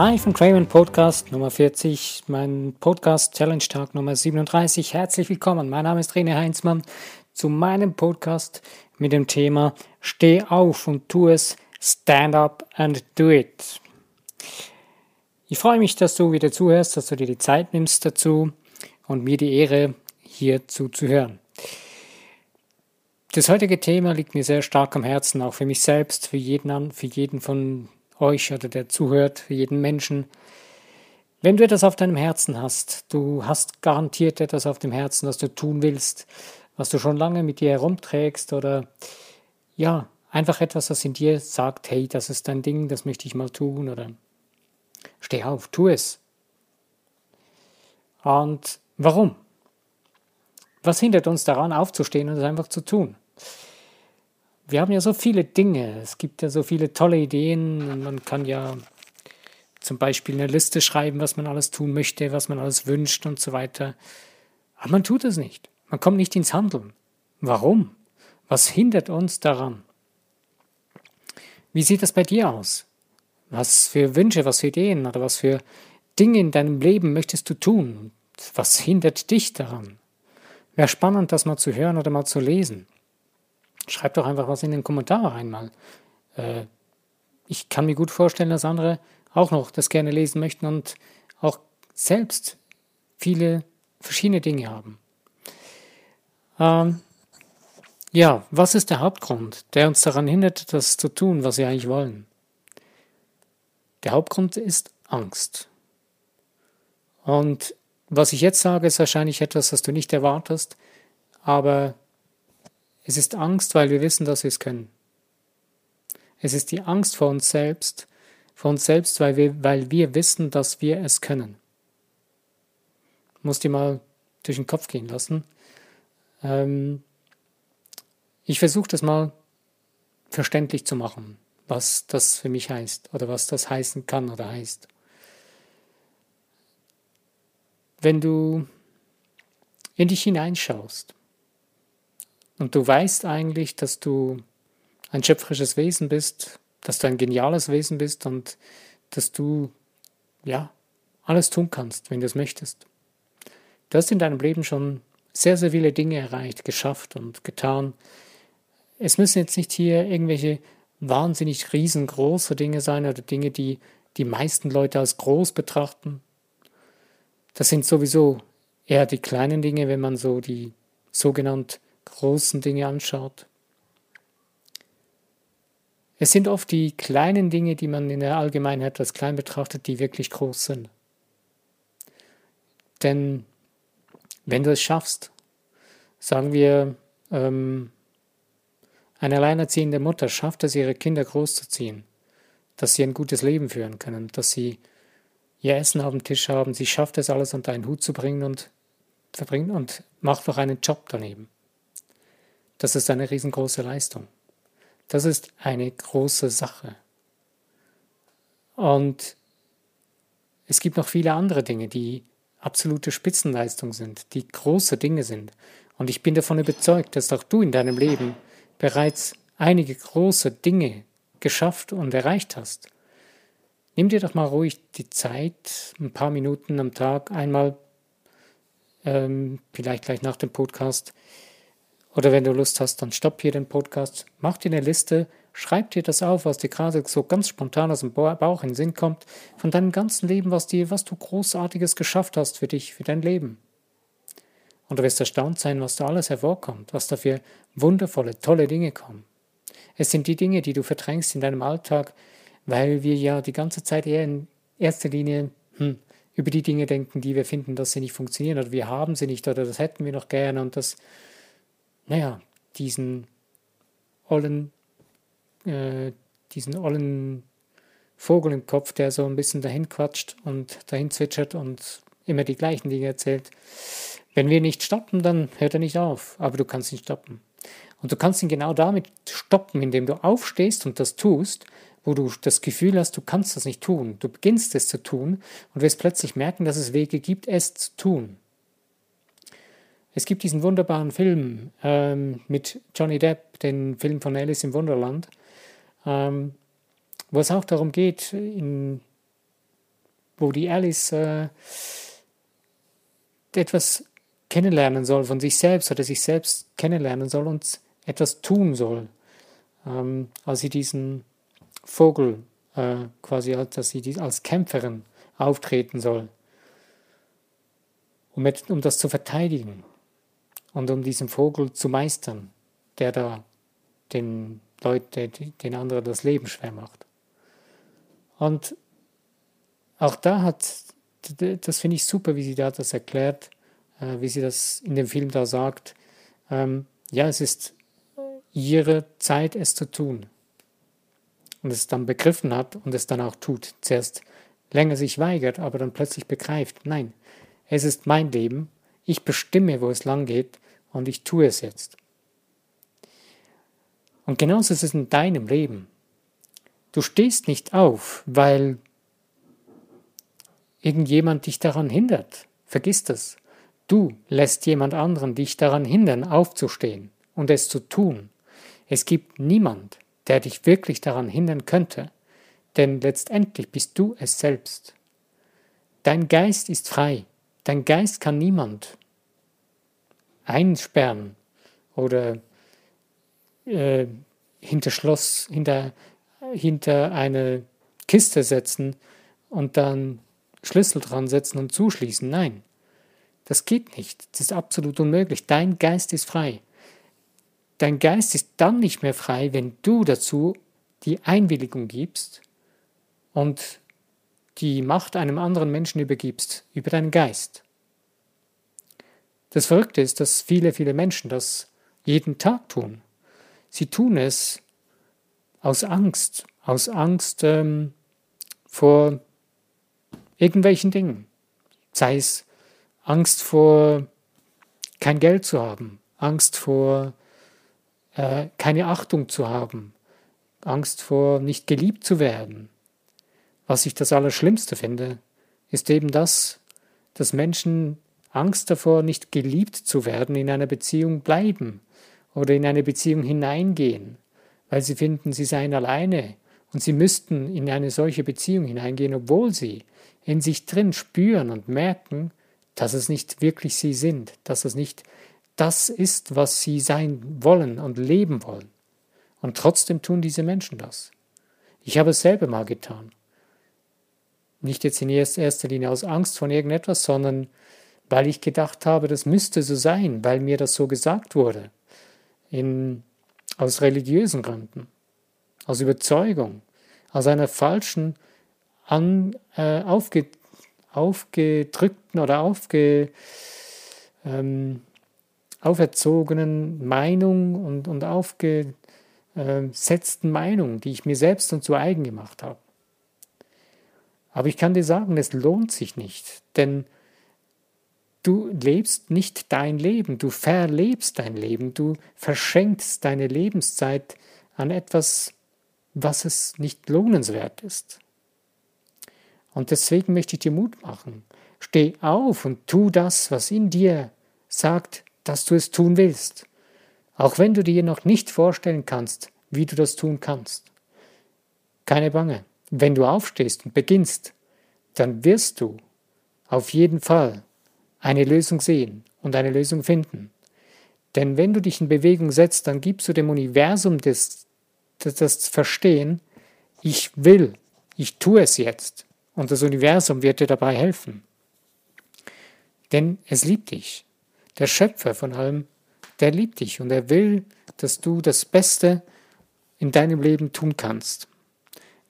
Live im Craven Podcast Nummer 40, mein Podcast Challenge Tag Nummer 37. Herzlich willkommen. Mein Name ist René Heinzmann zu meinem Podcast mit dem Thema Steh auf und tu es, stand up and do it. Ich freue mich, dass du wieder zuhörst, dass du dir die Zeit nimmst dazu und mir die Ehre, hier zuzuhören. Das heutige Thema liegt mir sehr stark am Herzen, auch für mich selbst, für jeden, für jeden von euch oder der zuhört, für jeden Menschen. Wenn du etwas auf deinem Herzen hast, du hast garantiert etwas auf dem Herzen, was du tun willst, was du schon lange mit dir herumträgst oder ja, einfach etwas, was in dir sagt, hey, das ist dein Ding, das möchte ich mal tun oder steh auf, tu es. Und warum? Was hindert uns daran, aufzustehen und es einfach zu tun? Wir haben ja so viele Dinge, es gibt ja so viele tolle Ideen. Man kann ja zum Beispiel eine Liste schreiben, was man alles tun möchte, was man alles wünscht und so weiter. Aber man tut es nicht. Man kommt nicht ins Handeln. Warum? Was hindert uns daran? Wie sieht das bei dir aus? Was für Wünsche, was für Ideen oder was für Dinge in deinem Leben möchtest du tun? Was hindert dich daran? Wäre spannend, das mal zu hören oder mal zu lesen. Schreibt doch einfach was in den Kommentare rein mal. Äh, ich kann mir gut vorstellen, dass andere auch noch das gerne lesen möchten und auch selbst viele verschiedene Dinge haben. Ähm, ja, was ist der Hauptgrund, der uns daran hindert, das zu tun, was wir eigentlich wollen? Der Hauptgrund ist Angst. Und was ich jetzt sage, ist wahrscheinlich etwas, das du nicht erwartest, aber es ist Angst, weil wir wissen, dass wir es können. Es ist die Angst vor uns selbst, vor uns selbst, weil wir, weil wir wissen, dass wir es können. Muss dir mal durch den Kopf gehen lassen. Ähm, ich versuche das mal verständlich zu machen, was das für mich heißt oder was das heißen kann oder heißt. Wenn du in dich hineinschaust, und du weißt eigentlich, dass du ein schöpferisches Wesen bist, dass du ein geniales Wesen bist und dass du, ja, alles tun kannst, wenn du es möchtest. Du hast in deinem Leben schon sehr, sehr viele Dinge erreicht, geschafft und getan. Es müssen jetzt nicht hier irgendwelche wahnsinnig riesengroße Dinge sein oder Dinge, die die meisten Leute als groß betrachten. Das sind sowieso eher die kleinen Dinge, wenn man so die sogenannten großen Dinge anschaut. Es sind oft die kleinen Dinge, die man in der Allgemeinheit als klein betrachtet, die wirklich groß sind. Denn wenn du es schaffst, sagen wir, ähm, eine alleinerziehende Mutter schafft es, ihre Kinder großzuziehen, dass sie ein gutes Leben führen können, dass sie ihr Essen auf dem Tisch haben, sie schafft es alles unter einen Hut zu bringen und verbringen und macht noch einen Job daneben. Das ist eine riesengroße Leistung. Das ist eine große Sache. Und es gibt noch viele andere Dinge, die absolute Spitzenleistung sind, die große Dinge sind. Und ich bin davon überzeugt, dass auch du in deinem Leben bereits einige große Dinge geschafft und erreicht hast. Nimm dir doch mal ruhig die Zeit, ein paar Minuten am Tag, einmal, ähm, vielleicht gleich nach dem Podcast, oder wenn du Lust hast, dann stopp hier den Podcast, mach dir eine Liste, schreib dir das auf, was dir gerade so ganz spontan aus dem Bauch in den Sinn kommt, von deinem ganzen Leben, was dir, was du Großartiges geschafft hast für dich, für dein Leben. Und du wirst erstaunt sein, was da alles hervorkommt, was da für wundervolle, tolle Dinge kommen. Es sind die Dinge, die du verdrängst in deinem Alltag, weil wir ja die ganze Zeit eher in erster Linie hm, über die Dinge denken, die wir finden, dass sie nicht funktionieren oder wir haben sie nicht oder das hätten wir noch gerne und das naja, diesen ollen, äh, diesen ollen Vogel im Kopf, der so ein bisschen dahin quatscht und dahin zwitschert und immer die gleichen Dinge erzählt. Wenn wir nicht stoppen, dann hört er nicht auf, aber du kannst ihn stoppen. Und du kannst ihn genau damit stoppen, indem du aufstehst und das tust, wo du das Gefühl hast, du kannst das nicht tun. Du beginnst es zu tun und wirst plötzlich merken, dass es Wege gibt, es zu tun. Es gibt diesen wunderbaren Film ähm, mit Johnny Depp, den Film von Alice im Wunderland, ähm, wo es auch darum geht, in, wo die Alice äh, etwas kennenlernen soll von sich selbst oder sich selbst kennenlernen soll und etwas tun soll, ähm, als sie diesen Vogel äh, quasi, dass sie als Kämpferin auftreten soll, um, um das zu verteidigen und um diesen Vogel zu meistern, der da den Leute, den anderen das Leben schwer macht. Und auch da hat, das finde ich super, wie sie da das erklärt, äh, wie sie das in dem Film da sagt. Ähm, ja, es ist ihre Zeit, es zu tun. Und es dann begriffen hat und es dann auch tut. Zuerst länger sich weigert, aber dann plötzlich begreift, nein, es ist mein Leben, ich bestimme, wo es lang geht und ich tue es jetzt. Und genauso ist es in deinem Leben. Du stehst nicht auf, weil irgendjemand dich daran hindert. Vergiss das. Du lässt jemand anderen dich daran hindern, aufzustehen und es zu tun. Es gibt niemand, der dich wirklich daran hindern könnte, denn letztendlich bist du es selbst. Dein Geist ist frei, dein Geist kann niemand einsperren oder äh, hinter Schloss, hinter, hinter eine Kiste setzen und dann Schlüssel dran setzen und zuschließen. Nein, das geht nicht. Das ist absolut unmöglich. Dein Geist ist frei. Dein Geist ist dann nicht mehr frei, wenn du dazu die Einwilligung gibst und die Macht einem anderen Menschen übergibst, über deinen Geist. Das Verrückte ist, dass viele, viele Menschen das jeden Tag tun. Sie tun es aus Angst, aus Angst ähm, vor irgendwelchen Dingen. Sei es Angst vor kein Geld zu haben, Angst vor äh, keine Achtung zu haben, Angst vor nicht geliebt zu werden. Was ich das Allerschlimmste finde, ist eben das, dass Menschen Angst davor, nicht geliebt zu werden, in einer Beziehung bleiben oder in eine Beziehung hineingehen, weil sie finden, sie seien alleine und sie müssten in eine solche Beziehung hineingehen, obwohl sie in sich drin spüren und merken, dass es nicht wirklich sie sind, dass es nicht das ist, was sie sein wollen und leben wollen. Und trotzdem tun diese Menschen das. Ich habe es selber mal getan. Nicht jetzt in erster Linie aus Angst von irgendetwas, sondern weil ich gedacht habe, das müsste so sein, weil mir das so gesagt wurde. In, aus religiösen Gründen, aus Überzeugung, aus einer falschen, an, äh, aufge, aufgedrückten oder aufge, ähm, auferzogenen Meinung und, und aufgesetzten Meinung, die ich mir selbst und zu eigen gemacht habe. Aber ich kann dir sagen, es lohnt sich nicht, denn du lebst nicht dein Leben, du verlebst dein Leben, du verschenkst deine Lebenszeit an etwas, was es nicht lohnenswert ist. Und deswegen möchte ich dir Mut machen. Steh auf und tu das, was in dir sagt, dass du es tun willst, auch wenn du dir noch nicht vorstellen kannst, wie du das tun kannst. Keine Bange, wenn du aufstehst und beginnst, dann wirst du auf jeden Fall eine Lösung sehen und eine Lösung finden. Denn wenn du dich in Bewegung setzt, dann gibst du dem Universum das, das, das Verstehen, ich will, ich tue es jetzt. Und das Universum wird dir dabei helfen. Denn es liebt dich der Schöpfer von allem, der liebt dich und er will, dass du das Beste in deinem Leben tun kannst.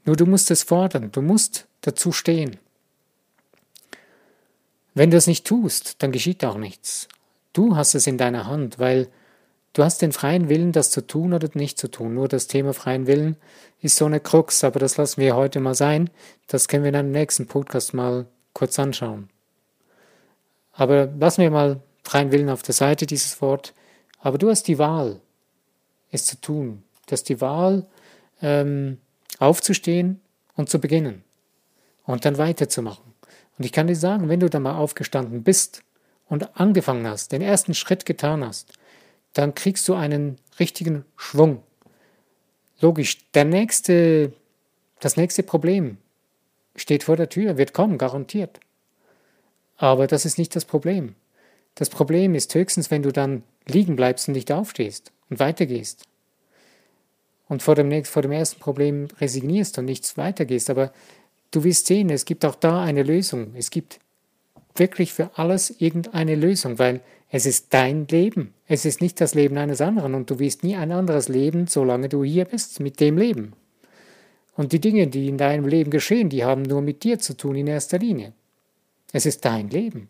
Nur du musst es fordern, du musst dazu stehen. Wenn du es nicht tust, dann geschieht auch nichts. Du hast es in deiner Hand, weil du hast den freien Willen, das zu tun oder nicht zu tun. Nur das Thema freien Willen ist so eine Krux, aber das lassen wir heute mal sein. Das können wir in einem nächsten Podcast mal kurz anschauen. Aber lassen wir mal freien Willen auf der Seite, dieses Wort. Aber du hast die Wahl, es zu tun. Du hast die Wahl, ähm, aufzustehen und zu beginnen und dann weiterzumachen. Und ich kann dir sagen, wenn du da mal aufgestanden bist und angefangen hast, den ersten Schritt getan hast, dann kriegst du einen richtigen Schwung. Logisch, der nächste, das nächste Problem steht vor der Tür, wird kommen, garantiert. Aber das ist nicht das Problem. Das Problem ist höchstens, wenn du dann liegen bleibst und nicht aufstehst und weitergehst. Und vor dem, vor dem ersten Problem resignierst und nichts weitergehst. Aber du wirst sehen, es gibt auch da eine Lösung. Es gibt wirklich für alles irgendeine Lösung, weil es ist dein Leben. Es ist nicht das Leben eines anderen und du wirst nie ein anderes leben, solange du hier bist, mit dem Leben. Und die Dinge, die in deinem Leben geschehen, die haben nur mit dir zu tun in erster Linie. Es ist dein Leben.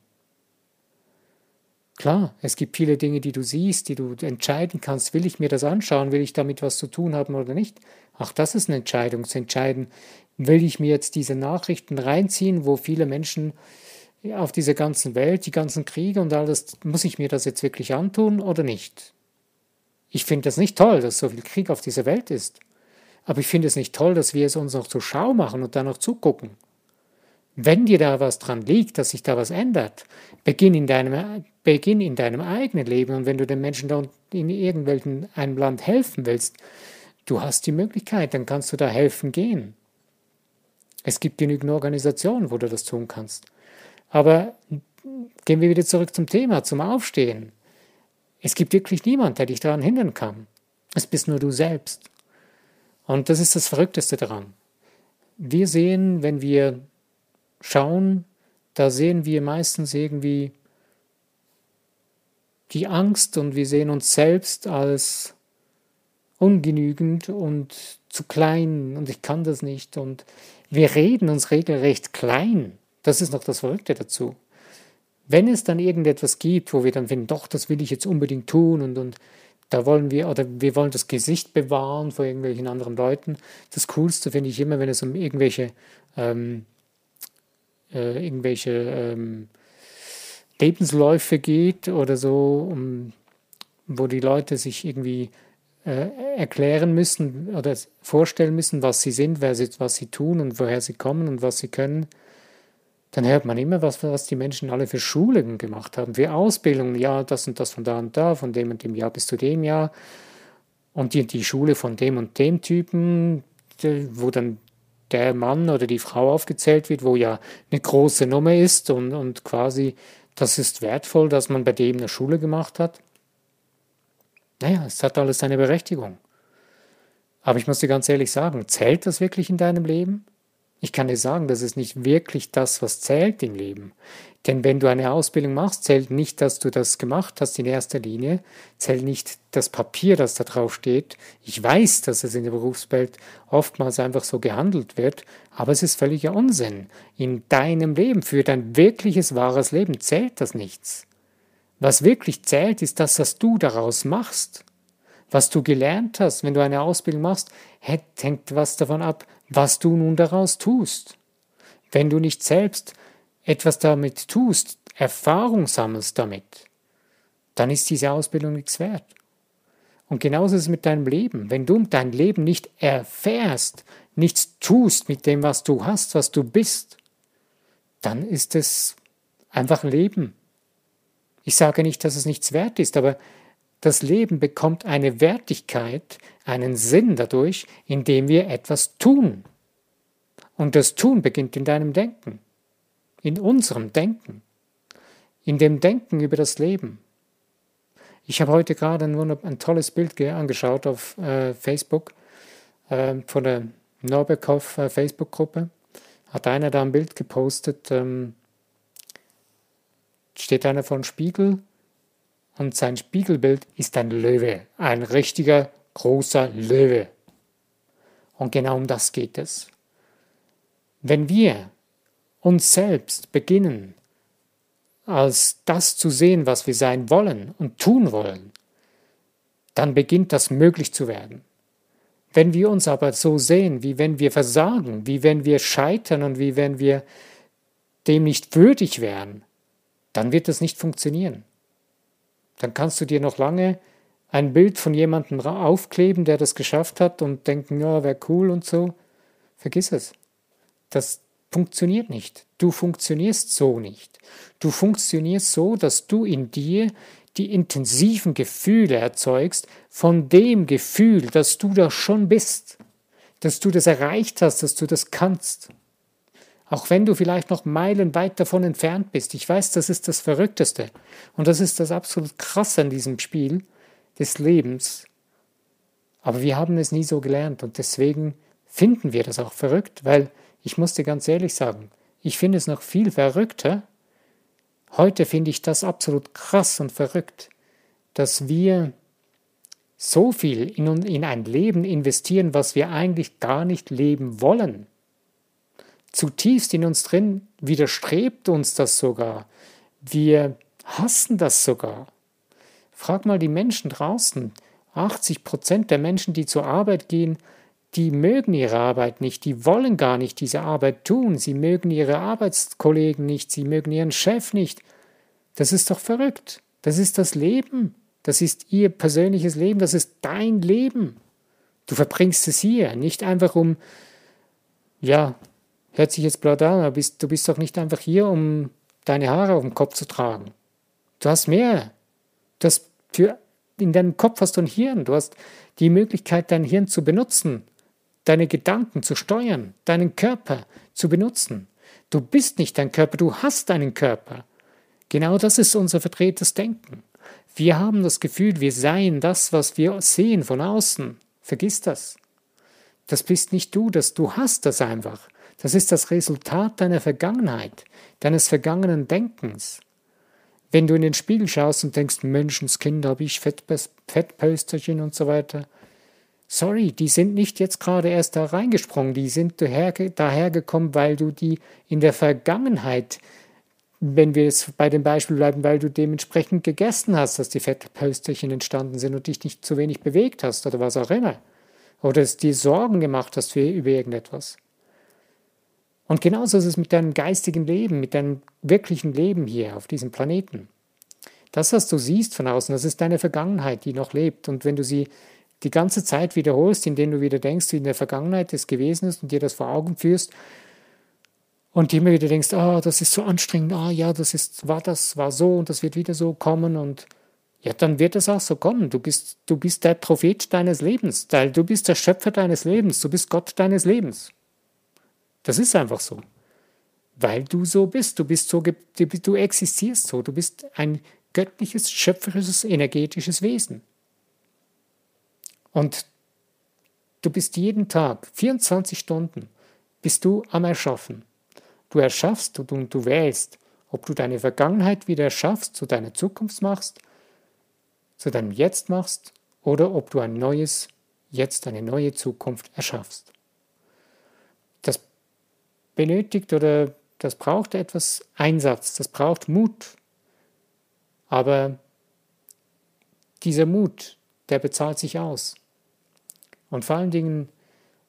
Klar, es gibt viele Dinge, die du siehst, die du entscheiden kannst. Will ich mir das anschauen? Will ich damit was zu tun haben oder nicht? Auch das ist eine Entscheidung, zu entscheiden. Will ich mir jetzt diese Nachrichten reinziehen, wo viele Menschen auf dieser ganzen Welt, die ganzen Kriege und alles, muss ich mir das jetzt wirklich antun oder nicht? Ich finde das nicht toll, dass so viel Krieg auf dieser Welt ist. Aber ich finde es nicht toll, dass wir es uns noch zur Schau machen und dann noch zugucken. Wenn dir da was dran liegt, dass sich da was ändert, beginn in deinem, beginn in deinem eigenen Leben. Und wenn du den Menschen da in irgendwelchen einem Land helfen willst, du hast die Möglichkeit, dann kannst du da helfen gehen. Es gibt genügend Organisationen, wo du das tun kannst. Aber gehen wir wieder zurück zum Thema, zum Aufstehen. Es gibt wirklich niemand, der dich daran hindern kann. Es bist nur du selbst. Und das ist das Verrückteste daran. Wir sehen, wenn wir schauen, da sehen wir meistens irgendwie die Angst und wir sehen uns selbst als ungenügend und zu klein und ich kann das nicht und wir reden uns regelrecht klein. Das ist noch das Verrückte dazu. Wenn es dann irgendetwas gibt, wo wir dann finden, doch, das will ich jetzt unbedingt tun und, und da wollen wir, oder wir wollen das Gesicht bewahren vor irgendwelchen anderen Leuten. Das Coolste finde ich immer, wenn es um irgendwelche, ähm, äh, irgendwelche ähm, Lebensläufe geht oder so, um, wo die Leute sich irgendwie äh, erklären müssen oder vorstellen müssen, was sie sind, wer sie, was sie tun und woher sie kommen und was sie können dann hört man immer, was, was die Menschen alle für Schulungen gemacht haben, für Ausbildungen. Ja, das und das von da und da, von dem und dem Jahr bis zu dem Jahr. Und die, die Schule von dem und dem Typen, wo dann der Mann oder die Frau aufgezählt wird, wo ja eine große Nummer ist und, und quasi das ist wertvoll, dass man bei dem eine Schule gemacht hat. Naja, es hat alles seine Berechtigung. Aber ich muss dir ganz ehrlich sagen, zählt das wirklich in deinem Leben? Ich kann dir sagen, das ist nicht wirklich das, was zählt im Leben. Denn wenn du eine Ausbildung machst, zählt nicht, dass du das gemacht hast in erster Linie, zählt nicht das Papier, das da drauf steht. Ich weiß, dass es in der Berufswelt oftmals einfach so gehandelt wird, aber es ist völliger Unsinn. In deinem Leben, für dein wirkliches, wahres Leben zählt das nichts. Was wirklich zählt, ist das, was du daraus machst. Was du gelernt hast, wenn du eine Ausbildung machst, hängt was davon ab, was du nun daraus tust. Wenn du nicht selbst etwas damit tust, Erfahrung sammelst damit, dann ist diese Ausbildung nichts wert. Und genauso ist es mit deinem Leben. Wenn du dein Leben nicht erfährst, nichts tust mit dem, was du hast, was du bist, dann ist es einfach Leben. Ich sage nicht, dass es nichts wert ist, aber das Leben bekommt eine Wertigkeit, einen Sinn dadurch, indem wir etwas tun. Und das Tun beginnt in deinem Denken, in unserem Denken, in dem Denken über das Leben. Ich habe heute gerade ein, ein tolles Bild angeschaut auf äh, Facebook äh, von der Norbeckhoff äh, Facebook-Gruppe. Hat einer da ein Bild gepostet, ähm, steht einer von Spiegel und sein Spiegelbild ist ein Löwe, ein richtiger großer Löwe. Und genau um das geht es. Wenn wir uns selbst beginnen, als das zu sehen, was wir sein wollen und tun wollen, dann beginnt das möglich zu werden. Wenn wir uns aber so sehen, wie wenn wir versagen, wie wenn wir scheitern und wie wenn wir dem nicht würdig wären, dann wird das nicht funktionieren dann kannst du dir noch lange ein Bild von jemandem aufkleben, der das geschafft hat und denken, ja, wäre cool und so. Vergiss es. Das funktioniert nicht. Du funktionierst so nicht. Du funktionierst so, dass du in dir die intensiven Gefühle erzeugst von dem Gefühl, dass du da schon bist, dass du das erreicht hast, dass du das kannst. Auch wenn du vielleicht noch meilenweit davon entfernt bist. Ich weiß, das ist das Verrückteste. Und das ist das absolut Krasse an diesem Spiel des Lebens. Aber wir haben es nie so gelernt und deswegen finden wir das auch verrückt, weil ich muss dir ganz ehrlich sagen, ich finde es noch viel verrückter. Heute finde ich das absolut krass und verrückt, dass wir so viel in, in ein Leben investieren, was wir eigentlich gar nicht leben wollen. Zutiefst in uns drin widerstrebt uns das sogar. Wir hassen das sogar. Frag mal die Menschen draußen. 80 Prozent der Menschen, die zur Arbeit gehen, die mögen ihre Arbeit nicht, die wollen gar nicht diese Arbeit tun, sie mögen ihre Arbeitskollegen nicht, sie mögen ihren Chef nicht. Das ist doch verrückt. Das ist das Leben. Das ist ihr persönliches Leben, das ist dein Leben. Du verbringst es hier, nicht einfach um, ja, hört sich jetzt blöd an, aber bist, du bist doch nicht einfach hier, um deine Haare auf dem Kopf zu tragen. Du hast mehr. Du hast für, in deinem Kopf hast du ein Hirn. Du hast die Möglichkeit, dein Hirn zu benutzen, deine Gedanken zu steuern, deinen Körper zu benutzen. Du bist nicht dein Körper, du hast deinen Körper. Genau das ist unser verdrehtes Denken. Wir haben das Gefühl, wir seien das, was wir sehen von außen. Vergiss das. Das bist nicht du, das du hast das einfach. Das ist das Resultat deiner Vergangenheit, deines vergangenen Denkens. Wenn du in den Spiegel schaust und denkst, Menschenskind, habe ich Fettpösterchen und so weiter. Sorry, die sind nicht jetzt gerade erst da reingesprungen, die sind dahergekommen, weil du die in der Vergangenheit wenn wir jetzt bei dem Beispiel bleiben, weil du dementsprechend gegessen hast, dass die Fettpölsterchen entstanden sind und dich nicht zu wenig bewegt hast oder was auch immer. Oder es dir Sorgen gemacht hast für, über irgendetwas. Und genauso ist es mit deinem geistigen Leben, mit deinem wirklichen Leben hier auf diesem Planeten. Das, was du siehst von außen, das ist deine Vergangenheit, die noch lebt. Und wenn du sie die ganze Zeit wiederholst, indem du wieder denkst, wie in der Vergangenheit es gewesen ist und dir das vor Augen führst, und immer wieder denkst, ah, das ist so anstrengend, ah ja, das ist, war das, war so und das wird wieder so kommen und ja, dann wird es auch so kommen. Du bist, du bist der Prophet deines Lebens, du bist der Schöpfer deines Lebens, du bist Gott deines Lebens. Das ist einfach so. Weil du so bist, du bist so, du existierst so, du bist ein göttliches, schöpferisches, energetisches Wesen. Und du bist jeden Tag, 24 Stunden, bist du am Erschaffen. Du erschaffst und du, du wählst, ob du deine Vergangenheit wieder erschaffst, zu deiner Zukunft machst, zu deinem Jetzt machst oder ob du ein neues Jetzt, eine neue Zukunft erschaffst. Benötigt oder das braucht etwas Einsatz, das braucht Mut. Aber dieser Mut, der bezahlt sich aus. Und vor allen Dingen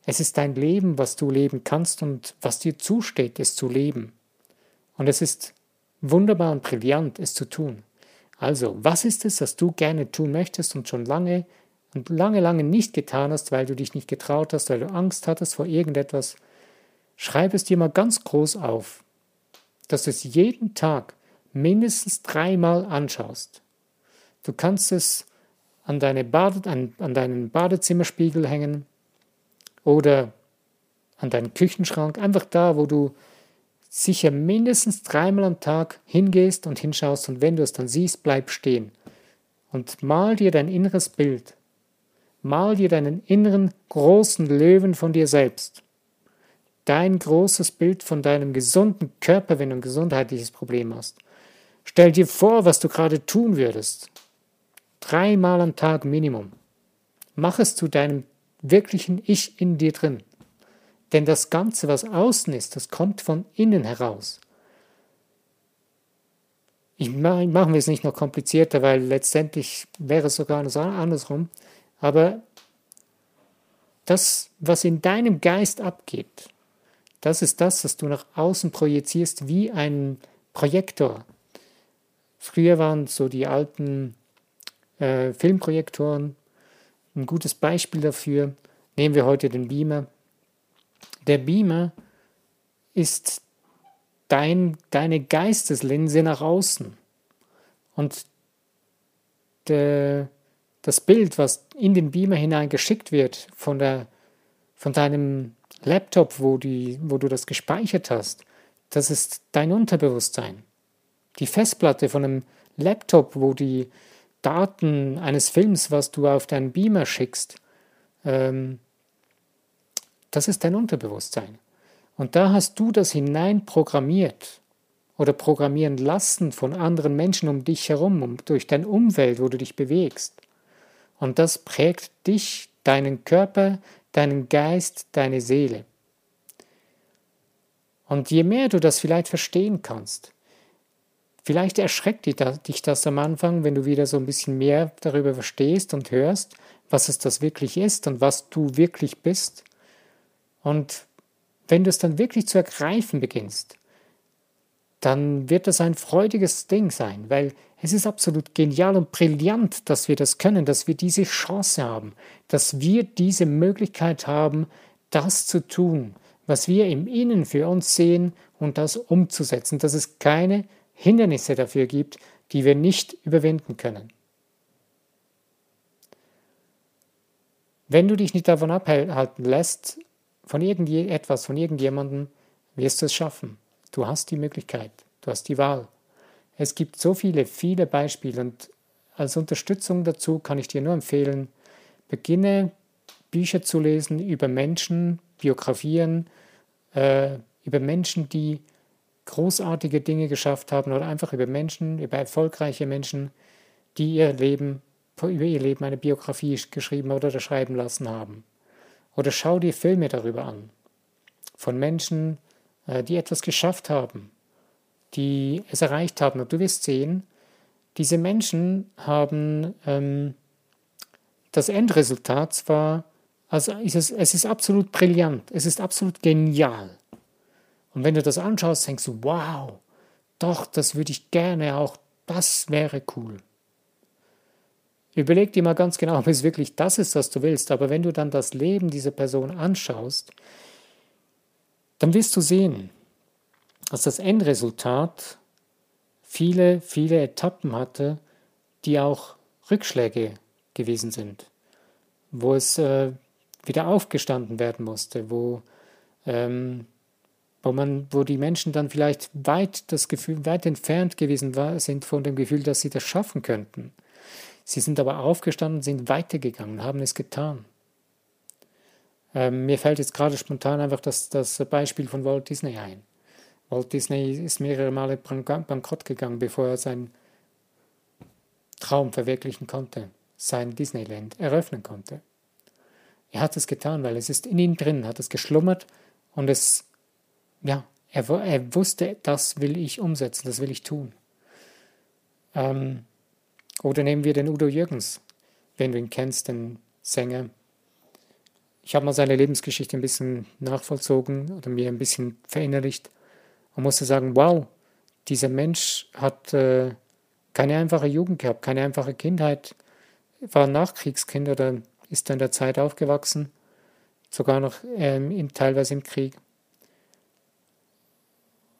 es ist dein Leben, was du leben kannst und was dir zusteht, es zu leben. Und es ist wunderbar und brillant, es zu tun. Also, was ist es, was du gerne tun möchtest und schon lange und lange, lange nicht getan hast, weil du dich nicht getraut hast, weil du Angst hattest vor irgendetwas? Schreib es dir mal ganz groß auf, dass du es jeden Tag mindestens dreimal anschaust. Du kannst es an, deine Bade, an, an deinen Badezimmerspiegel hängen, oder an deinen Küchenschrank, einfach da, wo du sicher mindestens dreimal am Tag hingehst und hinschaust und wenn du es dann siehst, bleib stehen und mal dir dein inneres Bild. Mal dir deinen inneren großen Löwen von dir selbst. Dein großes Bild von deinem gesunden Körper, wenn du ein gesundheitliches Problem hast. Stell dir vor, was du gerade tun würdest. Dreimal am Tag Minimum. Mach es zu deinem wirklichen Ich in dir drin. Denn das Ganze, was außen ist, das kommt von innen heraus. Ich machen wir es nicht noch komplizierter, weil letztendlich wäre es sogar andersrum. Aber das, was in deinem Geist abgeht, das ist das, was du nach außen projizierst wie ein Projektor. Früher waren so die alten äh, Filmprojektoren, ein gutes Beispiel dafür nehmen wir heute den Beamer. Der Beamer ist dein, deine Geisteslinse nach außen. Und der, das Bild, was in den Beamer hinein geschickt wird von, der, von deinem Laptop, wo, die, wo du das gespeichert hast, das ist dein Unterbewusstsein. Die Festplatte von einem Laptop, wo die Daten eines Films, was du auf deinen Beamer schickst, ähm, das ist dein Unterbewusstsein. Und da hast du das hineinprogrammiert oder programmieren lassen von anderen Menschen um dich herum, um, durch deine Umwelt, wo du dich bewegst. Und das prägt dich, deinen Körper, deinen Geist, deine Seele. Und je mehr du das vielleicht verstehen kannst, vielleicht erschreckt dich das am Anfang, wenn du wieder so ein bisschen mehr darüber verstehst und hörst, was es das wirklich ist und was du wirklich bist. Und wenn du es dann wirklich zu ergreifen beginnst, dann wird das ein freudiges Ding sein, weil es ist absolut genial und brillant, dass wir das können, dass wir diese Chance haben, dass wir diese Möglichkeit haben, das zu tun, was wir im Innen für uns sehen und das umzusetzen, dass es keine Hindernisse dafür gibt, die wir nicht überwinden können. Wenn du dich nicht davon abhalten lässt, von irgendetwas, von irgendjemandem, wirst du es schaffen. Du hast die Möglichkeit, du hast die Wahl. Es gibt so viele, viele Beispiele und als Unterstützung dazu kann ich dir nur empfehlen, beginne Bücher zu lesen über Menschen, Biografien, äh, über Menschen, die großartige Dinge geschafft haben oder einfach über Menschen, über erfolgreiche Menschen, die ihr Leben, über ihr Leben eine Biografie geschrieben oder schreiben lassen haben. Oder schau dir Filme darüber an, von Menschen, die etwas geschafft haben, die es erreicht haben. Und du wirst sehen, diese Menschen haben ähm, das Endresultat zwar, also ist es, es ist absolut brillant, es ist absolut genial. Und wenn du das anschaust, denkst du, wow, doch, das würde ich gerne auch, das wäre cool. Überleg dir mal ganz genau, ob es wirklich das ist, was du willst. Aber wenn du dann das Leben dieser Person anschaust, dann wirst du sehen, dass das Endresultat viele, viele Etappen hatte, die auch Rückschläge gewesen sind, wo es äh, wieder aufgestanden werden musste, wo, ähm, wo, man, wo die Menschen dann vielleicht weit, das Gefühl, weit entfernt gewesen war, sind von dem Gefühl, dass sie das schaffen könnten. Sie sind aber aufgestanden, sind weitergegangen, haben es getan. Ähm, mir fällt jetzt gerade spontan einfach das, das Beispiel von Walt Disney ein. Walt Disney ist mehrere Male bankrott gegangen, bevor er seinen Traum verwirklichen konnte, sein Disneyland eröffnen konnte. Er hat es getan, weil es ist in ihm drin, hat es geschlummert und es, ja, er, er wusste, das will ich umsetzen, das will ich tun. Ähm, oder nehmen wir den Udo Jürgens, wenn du ihn kennst, den Sänger, ich habe mal seine Lebensgeschichte ein bisschen nachvollzogen oder mir ein bisschen verinnerlicht und musste sagen, wow, dieser Mensch hat äh, keine einfache Jugend gehabt, keine einfache Kindheit, war Nachkriegskind oder ist in der Zeit aufgewachsen, sogar noch ähm, in, teilweise im Krieg.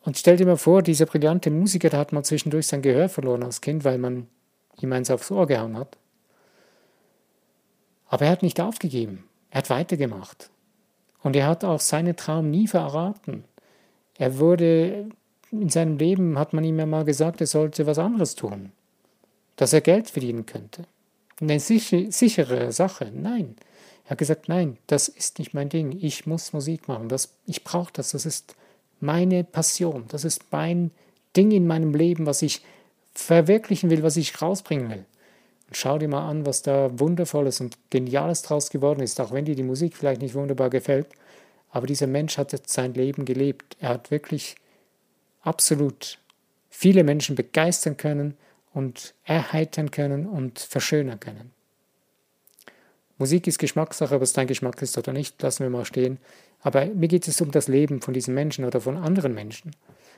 Und stell dir mal vor, dieser brillante Musiker, der hat mal zwischendurch sein Gehör verloren als Kind, weil man ihm eins aufs Ohr gehauen hat. Aber er hat nicht aufgegeben. Er hat weitergemacht. Und er hat auch seinen Traum nie verraten. Er wurde, in seinem Leben hat man ihm ja mal gesagt, er sollte was anderes tun. Dass er Geld verdienen könnte. Eine sichere Sache. Nein. Er hat gesagt, nein, das ist nicht mein Ding. Ich muss Musik machen. Das, ich brauche das. Das ist meine Passion. Das ist mein Ding in meinem Leben, was ich verwirklichen will, was ich rausbringen will. Und schau dir mal an, was da Wundervolles und Geniales draus geworden ist, auch wenn dir die Musik vielleicht nicht wunderbar gefällt. Aber dieser Mensch hat sein Leben gelebt. Er hat wirklich absolut viele Menschen begeistern können und erheitern können und verschönern können. Musik ist Geschmackssache, ob es dein Geschmack ist oder nicht, lassen wir mal stehen. Aber mir geht es um das Leben von diesen Menschen oder von anderen Menschen.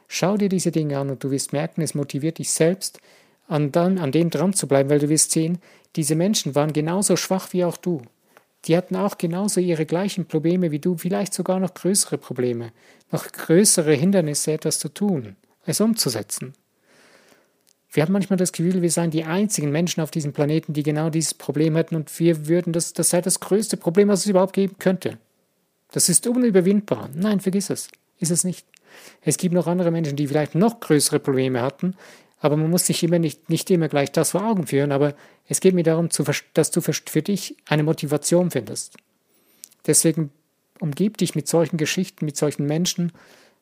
Schau dir diese Dinge an und du wirst merken, es motiviert dich selbst, an, dann, an dem dran zu bleiben, weil du wirst sehen, diese Menschen waren genauso schwach wie auch du. Die hatten auch genauso ihre gleichen Probleme wie du, vielleicht sogar noch größere Probleme, noch größere Hindernisse, etwas zu tun, es umzusetzen. Wir haben manchmal das Gefühl, wir seien die einzigen Menschen auf diesem Planeten, die genau dieses Problem hätten und wir würden das, das sei das größte Problem, was es überhaupt geben könnte. Das ist unüberwindbar. Nein, vergiss es. Ist es nicht. Es gibt noch andere Menschen, die vielleicht noch größere Probleme hatten, aber man muss sich immer nicht, nicht immer gleich das vor Augen führen, aber es geht mir darum, dass du für dich eine Motivation findest. Deswegen umgib dich mit solchen Geschichten, mit solchen Menschen,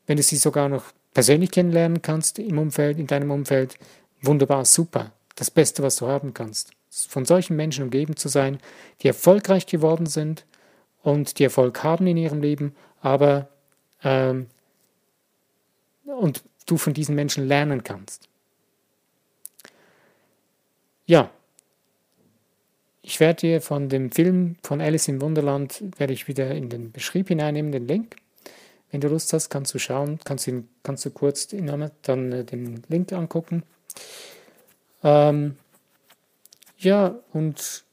wenn du sie sogar noch persönlich kennenlernen kannst im Umfeld, in deinem Umfeld, wunderbar, super. Das Beste, was du haben kannst. Von solchen Menschen umgeben zu sein, die erfolgreich geworden sind und die Erfolg haben in ihrem Leben, aber ähm, und du von diesen Menschen lernen kannst. Ja, ich werde dir von dem Film von Alice im Wunderland, werde ich wieder in den Beschrieb hineinnehmen, den Link. Wenn du Lust hast, kannst du schauen, kannst, ihn, kannst du kurz dann äh, den Link angucken. Ähm, ja, und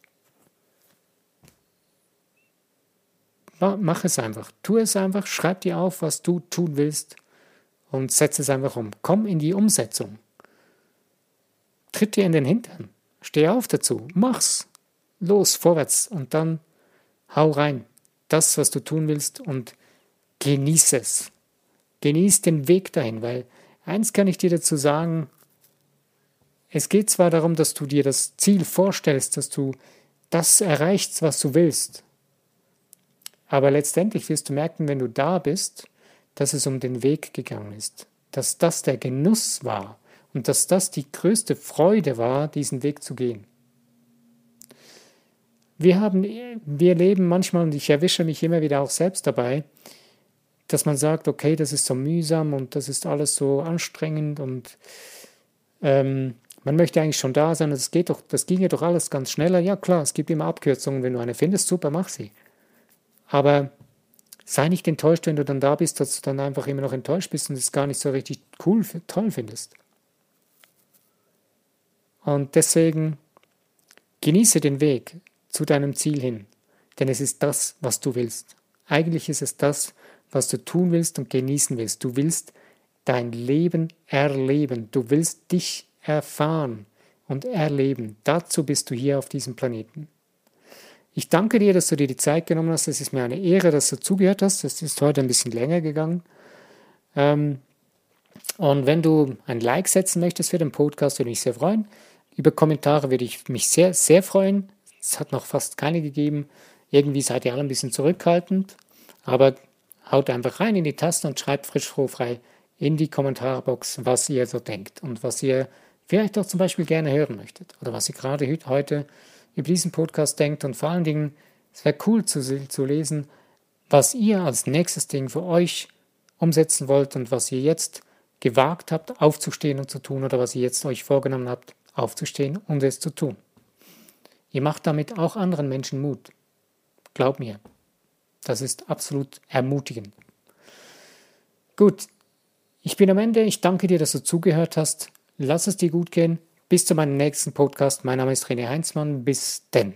mach es einfach. Tu es einfach, schreib dir auf, was du tun willst und setz es einfach um. Komm in die Umsetzung. Tritt dir in den Hintern. Steh auf dazu. Mach's. Los, vorwärts und dann hau rein. Das, was du tun willst und genieß es. Genieß den Weg dahin, weil eins kann ich dir dazu sagen, es geht zwar darum, dass du dir das Ziel vorstellst, dass du das erreichst, was du willst, aber letztendlich wirst du merken, wenn du da bist, dass es um den Weg gegangen ist, dass das der Genuss war und dass das die größte Freude war, diesen Weg zu gehen. Wir haben, wir leben manchmal, und ich erwische mich immer wieder auch selbst dabei, dass man sagt, okay, das ist so mühsam und das ist alles so anstrengend und ähm, man möchte eigentlich schon da sein, das geht doch, das ginge doch alles ganz schneller. Ja klar, es gibt immer Abkürzungen, wenn du eine findest, super, mach sie. Aber sei nicht enttäuscht, wenn du dann da bist, dass du dann einfach immer noch enttäuscht bist und es gar nicht so richtig cool, toll findest. Und deswegen genieße den Weg zu deinem Ziel hin, denn es ist das, was du willst. Eigentlich ist es das, was du tun willst und genießen willst. Du willst dein Leben erleben. Du willst dich erfahren und erleben. Dazu bist du hier auf diesem Planeten. Ich danke dir, dass du dir die Zeit genommen hast. Es ist mir eine Ehre, dass du zugehört hast. Es ist heute ein bisschen länger gegangen. Ähm, und wenn du ein Like setzen möchtest für den Podcast, würde ich mich sehr freuen. Über Kommentare würde ich mich sehr, sehr freuen. Es hat noch fast keine gegeben. Irgendwie seid ihr alle ein bisschen zurückhaltend. Aber haut einfach rein in die Tasten und schreibt frisch frohfrei in die Kommentarbox, was ihr so denkt und was ihr vielleicht auch zum Beispiel gerne hören möchtet oder was ihr gerade heute über diesen Podcast denkt und vor allen Dingen, es wäre cool zu, zu lesen, was ihr als nächstes Ding für euch umsetzen wollt und was ihr jetzt gewagt habt, aufzustehen und zu tun oder was ihr jetzt euch vorgenommen habt, aufzustehen und es zu tun. Ihr macht damit auch anderen Menschen Mut. Glaub mir, das ist absolut ermutigend. Gut, ich bin am Ende. Ich danke dir, dass du zugehört hast. Lass es dir gut gehen. Bis zu meinem nächsten Podcast. Mein Name ist René Heinzmann. Bis denn.